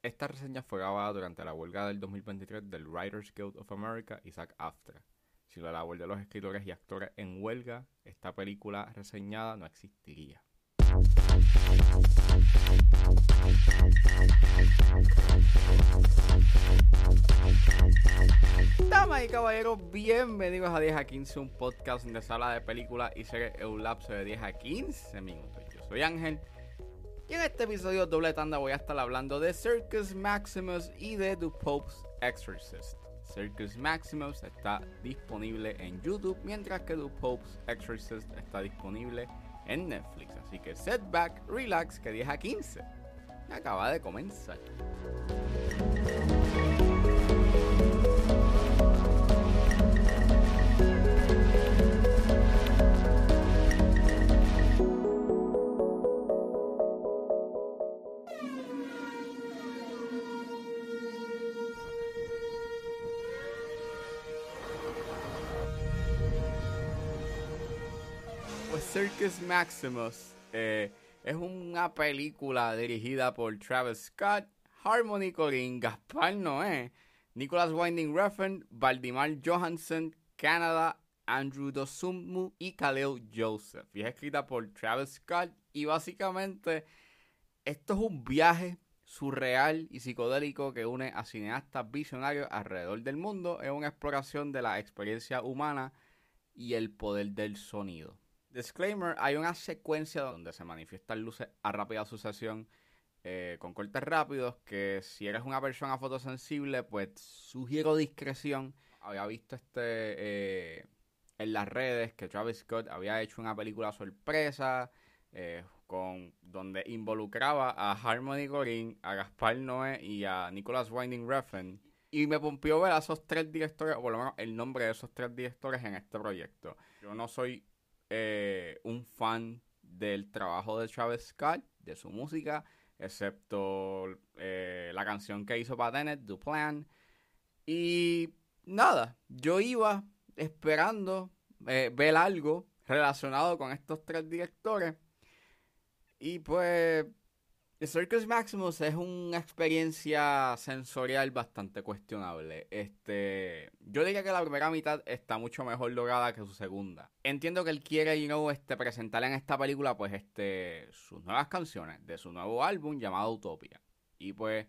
Esta reseña fue grabada durante la huelga del 2023 del Writers Guild of America y SAG AFTRA. Si la labor de los escritores y actores en huelga, esta película reseñada no existiría. Damas y caballeros, bienvenidos a 10 a 15, un podcast de sala de películas y series en un lapso de 10 a 15 minutos. Yo soy Ángel y en este episodio doble tanda voy a estar hablando de Circus Maximus y de The Pope's Exorcist. Circus Maximus está disponible en YouTube, mientras que The Pope's Exorcist está disponible en Netflix. Así que setback, relax, que 10 a 15 acaba de comenzar. Circus Maximus eh, es una película dirigida por Travis Scott, Harmony Corinne, Gaspar Noé, Nicholas Winding Refn, Valdimar Johansson, Canada, Andrew Dosumu y Khalil Joseph. Y es escrita por Travis Scott y básicamente esto es un viaje surreal y psicodélico que une a cineastas visionarios alrededor del mundo en una exploración de la experiencia humana y el poder del sonido. Disclaimer, hay una secuencia donde se manifiestan luces a rápida sucesión eh, con cortes rápidos que si eres una persona fotosensible, pues sugiero discreción. Había visto este eh, en las redes que Travis Scott había hecho una película sorpresa eh, con donde involucraba a Harmony Corinne, a Gaspar Noé y a Nicholas Winding Refn. Y me pompió ver a esos tres directores, o por lo menos el nombre de esos tres directores en este proyecto. Yo no soy eh, un fan del trabajo de Travis Scott, de su música, excepto eh, la canción que hizo para Tenet, The Plan. Y nada, yo iba esperando eh, ver algo relacionado con estos tres directores. Y pues Circus Maximus es una experiencia sensorial bastante cuestionable. Este, yo diría que la primera mitad está mucho mejor lograda que su segunda. Entiendo que él quiere, you know, este, presentar en esta película, pues, este, sus nuevas canciones de su nuevo álbum llamado Utopia. Y pues,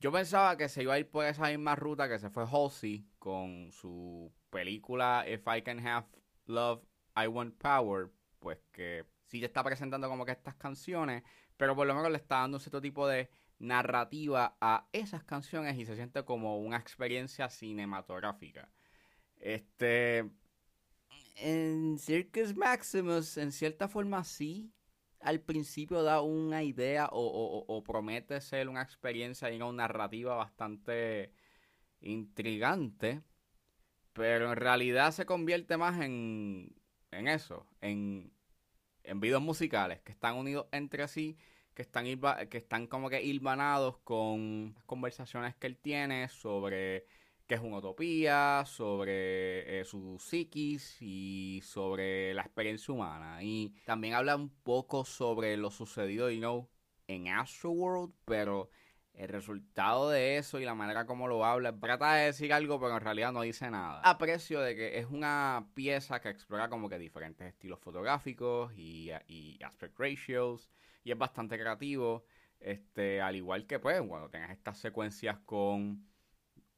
yo pensaba que se iba a ir por esa misma ruta que se fue Halsey con su película If I Can Have Love, I Want Power, pues que sí está presentando como que estas canciones pero por lo menos le está dando un cierto tipo de narrativa a esas canciones y se siente como una experiencia cinematográfica. Este. En Circus Maximus, en cierta forma, sí. Al principio da una idea o, promete ser una experiencia y una narrativa bastante intrigante. Pero en realidad se convierte más en, en eso, en en videos musicales que están unidos entre sí, que están, que están como que hilvanados con conversaciones que él tiene sobre qué es una utopía, sobre eh, su psiquis y sobre la experiencia humana. Y también habla un poco sobre lo sucedido, you know, en Astroworld, pero el resultado de eso y la manera como lo habla, trata de decir algo, pero en realidad no dice nada. Aprecio de que es una pieza que explora como que diferentes estilos fotográficos y, aspect ratios, y es bastante creativo. Este, al igual que pues, cuando tengas estas secuencias con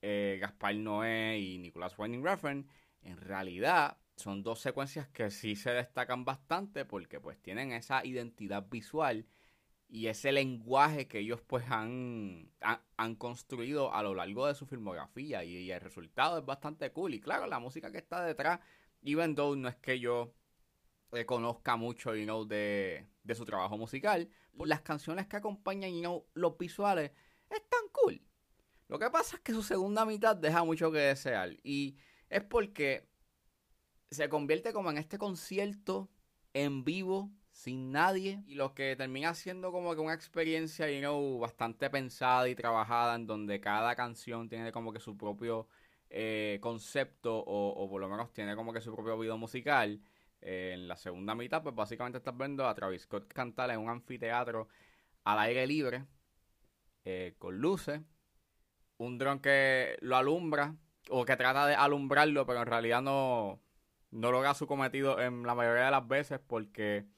eh, Gaspar Noé y Nicolas Winding Refn, en realidad son dos secuencias que sí se destacan bastante porque pues tienen esa identidad visual y ese lenguaje que ellos pues han, han, construido a lo largo de su filmografía y, el resultado es bastante cool. Y claro la música que está detrás even though no es que yo eh, conozca mucho you know, de, de su trabajo musical pues las canciones que acompañan you know, los visuales están cool. Lo que pasa es que su segunda mitad deja mucho que desear y es porque se convierte como en este concierto en vivo sin nadie y lo que termina siendo como que una experiencia you know, bastante pensada y trabajada en donde cada canción tiene como que su propio eh, concepto o, por lo menos tiene como que su propio video musical eh, en la segunda mitad pues básicamente estás viendo a Travis Scott cantar en un anfiteatro al aire libre eh, con luces. Un dron que lo alumbra o que trata de alumbrarlo, pero en realidad no, no logra su cometido en la mayoría de las veces porque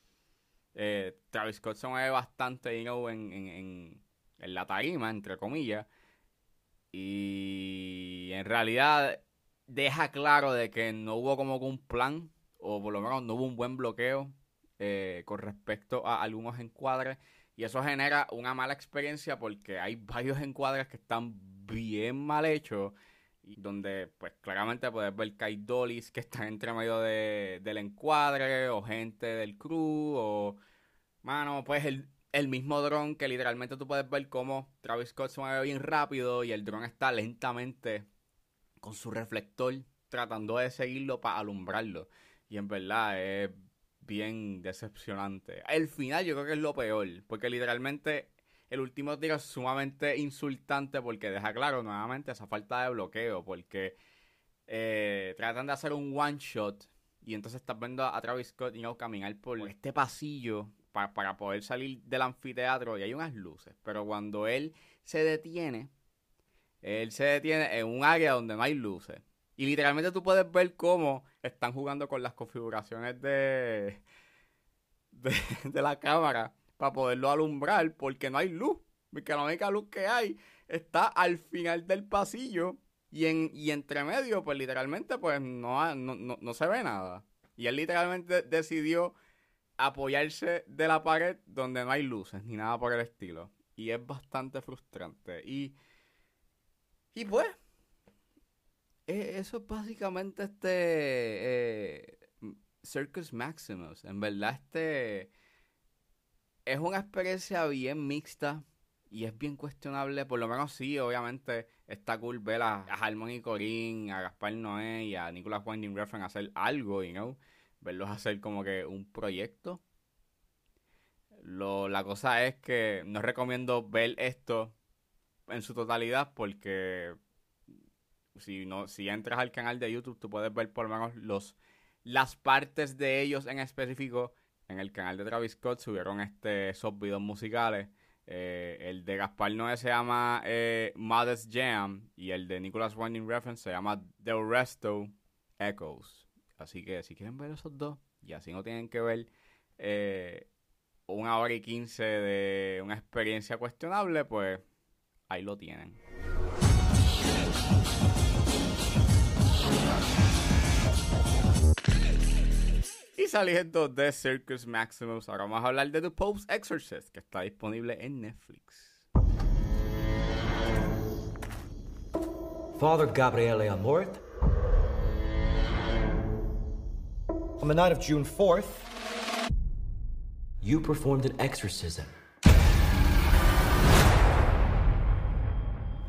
eh, Travis Scott se mueve bastante en, en, en la tarima, entre comillas. Y en realidad deja claro de que no hubo como un plan, o por lo menos no hubo un buen bloqueo eh, con respecto a algunos encuadres. Y eso genera una mala experiencia porque hay varios encuadres que están bien mal hechos. Donde, pues, claramente puedes ver que hay dollies que están entre medio de, del encuadre, o gente del crew, o. Mano, pues el, el mismo dron que literalmente tú puedes ver cómo Travis Scott se mueve bien rápido y el dron está lentamente con su reflector tratando de seguirlo para alumbrarlo. Y en verdad es bien decepcionante. El final yo creo que es lo peor, porque literalmente el último tiro es sumamente insultante porque deja claro nuevamente esa falta de bloqueo, porque eh, tratan de hacer un one shot y entonces estás viendo a Travis Scott y caminar por este pasillo para, poder salir del anfiteatro y hay unas luces. Pero cuando él se detiene, él se detiene en un área donde no hay luces. Y literalmente tú puedes ver cómo están jugando con las configuraciones de, de, la cámara para poderlo alumbrar porque no hay luz. Porque la única luz que hay está al final del pasillo y, en, y entre medio, pues literalmente, pues no, no, no se ve nada. Y él literalmente decidió apoyarse de la pared donde no hay luces ni nada por el estilo. Y es bastante frustrante. Y, y pues, e, eso es básicamente este eh, Circus Maximus. En verdad, este es una experiencia bien mixta y es bien cuestionable. Por lo menos sí, obviamente está cool ver a, Harmony Corinne, a Gaspar Noé y a Nicolas Winding Refn hacer algo, you know verlos hacer como que un proyecto. Lo, la cosa es que no recomiendo ver esto en su totalidad porque si no si entras al canal de YouTube tú puedes ver por lo menos los las partes de ellos en específico en el canal de Travis Scott subieron este esos videos musicales eh, el de Gaspar Noé se llama eh, Modest Jam y el de Nicholas Winding Reference se llama The Resto Echoes Así que si quieren ver esos dos y así no tienen que ver eh, una hora y quince de una experiencia cuestionable, pues ahí lo tienen. Y saliendo de Circus Maximus, ahora vamos a hablar de The Pope's Exorcist, que está disponible en Netflix. Father Gabriele Amort On the night of June 4th, you performed an exorcism.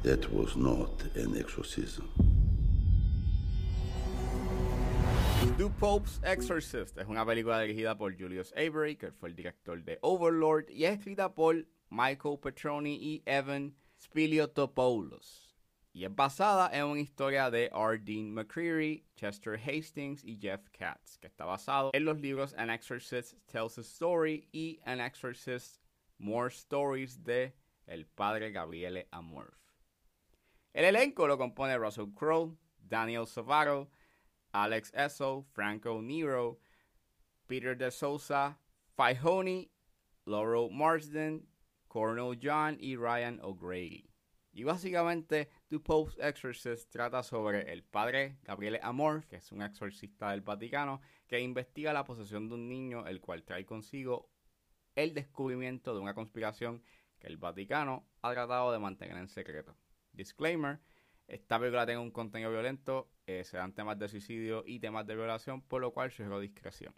That was not an exorcism. The Pope's Exorcist es una película dirigida por Julius Avery, que fue el director de Overlord, y es escrita por Michael Petroni y Evan Spiliotopoulos y es basada en una historia de R. Dean McCreary, Chester Hastings y Jeff Katz, que está basado en los libros An Exorcist Tells a Story y An Exorcist More Stories de el padre Gabriele Amorf. El elenco lo compone Russell Crowe, Daniel Savaro, Alex Esso, Franco Nero, Peter De Souza, Fihoni, Laurel Marsden, Cornel John y Ryan O'Grady. Y básicamente, The Pope's Exorcist trata sobre el padre Gabriele Amor, que es un exorcista del Vaticano, que investiga la posesión de un niño, el cual trae consigo el descubrimiento de una conspiración que el Vaticano ha tratado de mantener en secreto. Disclaimer, esta película tiene un contenido violento, eh, se dan temas de suicidio y temas de violación, por lo cual sugiero discreción.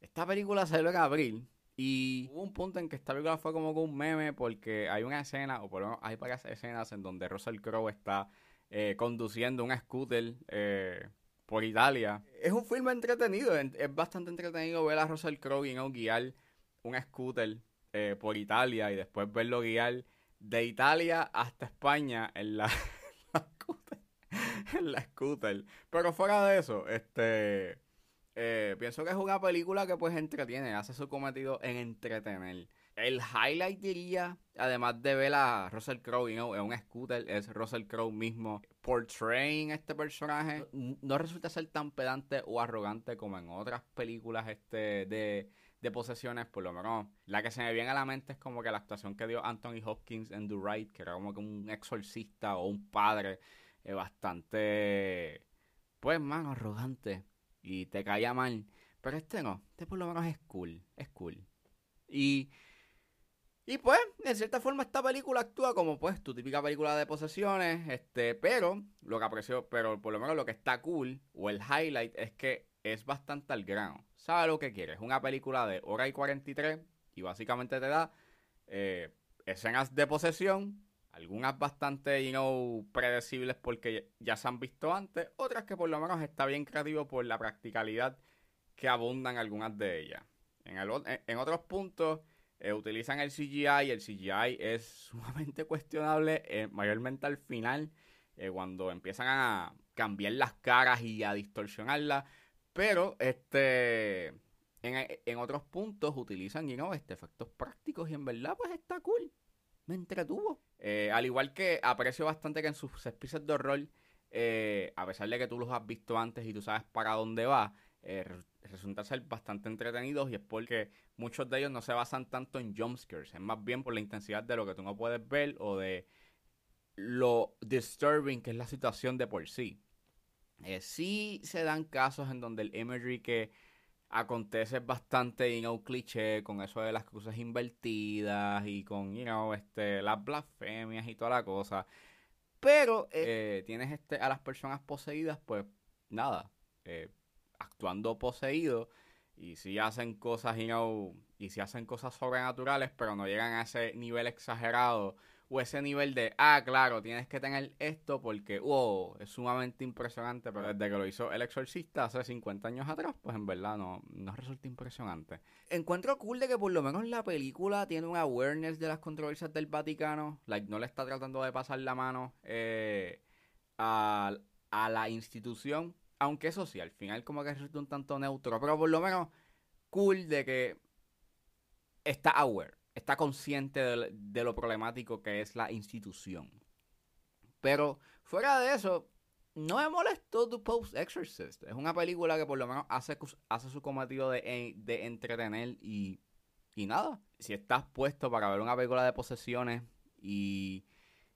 Esta película salió en abril y hubo un punto en que esta película fue como un meme porque hay una escena, o por lo menos hay varias escenas en donde Russell Crowe está eh, conduciendo un scooter eh, por Italia. Es un filme entretenido, es bastante entretenido ver a Russell Crowe y guiar un scooter por Italia y después verlo guiar de Italia hasta España en la, en la scooter. Pero fuera de eso, este eh, pienso que es una película que pues entretiene, hace su cometido en entretener. el highlight diría, además de ver a Russell Crowe en un scooter, es Russell Crowe mismo portraying este personaje. No resulta ser tan pedante o arrogante como en otras películas este de, de posesiones, por lo menos. La que se me viene a la mente es como que la actuación que dio Anthony Hopkins en The Right, que era como que un exorcista o un padre eh, bastante, pues, más arrogante y te caía mal. Pero este no, este por lo menos es cool, es cool. Y y pues, de cierta forma, esta película actúa como pues tu típica película de posesiones, este, pero lo que aprecio, pero por lo menos lo que está cool, o el highlight, es que es bastante al grano. ¿Sabes lo que quieres? Una película de hora y 43 y básicamente te da eh, escenas de posesión, algunas bastante, you predecibles porque ya se han visto antes, otras que por lo menos está bien creativo por la practicalidad que abundan algunas de ellas. En, en otros puntos eh, utilizan el CGI y el CGI es sumamente cuestionable, eh, mayormente al final, eh, cuando empiezan a cambiar las caras y a distorsionarlas. Pero este en, otros puntos utilizan you este, efectos prácticos y en verdad pues está cool. Me entretuvo. al igual que aprecio bastante que en sus episodios de horror, a pesar de que tú los has visto antes y tú sabes para dónde va, resulta ser bastante entretenidos y es porque muchos de ellos no se basan tanto en jumpscares, es más bien por la intensidad de lo que tú no puedes ver o de lo disturbing que es la situación de por sí. Eh, sí se dan casos en donde el imagery que acontece bastante, you know, cliché con eso de las cruces invertidas y con, you know, este, las blasfemias y toda la cosa. Pero eh, tienes este, a las personas poseídas, pues nada, eh, actuando poseído y si hacen cosas y si hacen cosas sobrenaturales pero no llegan a ese nivel exagerado o ese nivel de ah claro tienes que tener esto porque wow es sumamente impresionante pero desde que lo hizo el exorcista hace 50 años atrás pues en verdad no, no resulta impresionante. Encuentro cool de que por lo menos la película tiene un awareness de las controversias del Vaticano like no le está tratando de pasar la mano eh, a, a la institución aunque eso sí, al final como que resulta un tanto neutro, pero por lo menos cool de que está aware, está consciente de, lo problemático que es la institución. Pero fuera de eso, no me molestó The Post Exorcist. Es una película que por lo menos hace, hace su cometido de, de entretener y, y nada. Si estás puesto para ver una película de posesiones y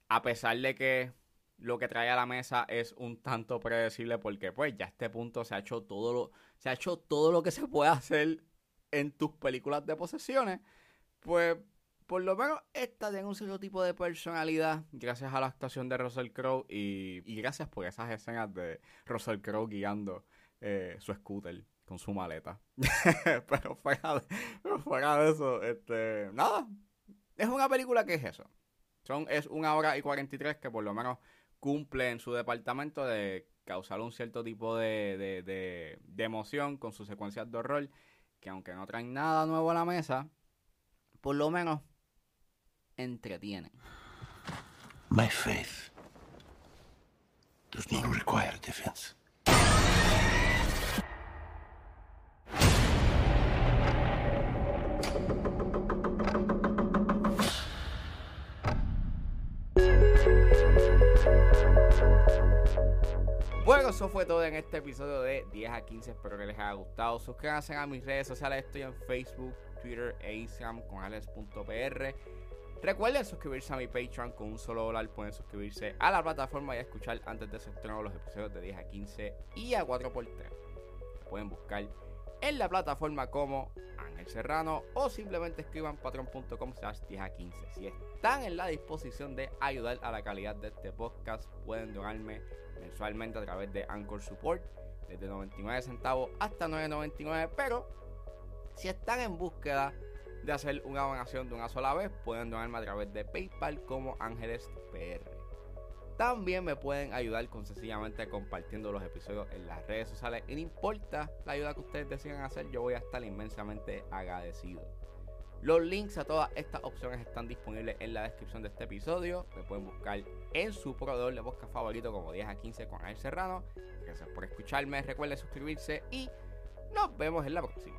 a pesar de que lo que trae a la mesa es un tanto predecible porque pues ya a este punto se ha hecho todo lo, se ha hecho todo lo que se puede hacer en tus películas de posesiones, pues por lo menos esta tiene un cierto tipo de personalidad gracias a la actuación de Russell Crowe y, gracias por esas escenas de Russell Crowe guiando eh, su scooter con su maleta. pero, fuera de, pero fuera de eso, este, nada, es una película que es eso. Son, es una hora y 43 que por lo menos cumple en su departamento de causar un cierto tipo de, de, emoción con sus secuencias de horror, que aunque no traen nada nuevo a la mesa, por lo menos entretienen. My faith does not require defense. Bueno, eso fue todo en este episodio de 10 a 15. Espero que les haya gustado. Suscríbanse a mis redes sociales. Estoy en Facebook, Twitter e Instagram con alex.pr. Recuerden suscribirse a mi Patreon con un solo dólar. Pueden suscribirse a la plataforma y escuchar antes de su estreno los episodios de 10 a 15 y a 4x3. Pueden buscar en la plataforma como Ángel Serrano o simplemente escriban patreon.com slash 10 a 15. Si están en la disposición de ayudar a la calidad de este podcast, pueden donarme mensualmente a través de Anchor Support, desde 99 centavos hasta 9.99, pero si están en búsqueda de hacer una donación de una sola vez, pueden donarme a través de PayPal como Ángeles PR. También me pueden ayudar con sencillamente compartiendo los episodios en las redes sociales. Y no importa la ayuda que ustedes decidan hacer, yo voy a estar inmensamente agradecido. Los links a todas estas opciones están disponibles en la descripción de este episodio. Me pueden buscar en su proveedor de podcast favorito como 10 a 15 con El Serrano. Gracias por escucharme. Recuerden suscribirse y nos vemos en la próxima.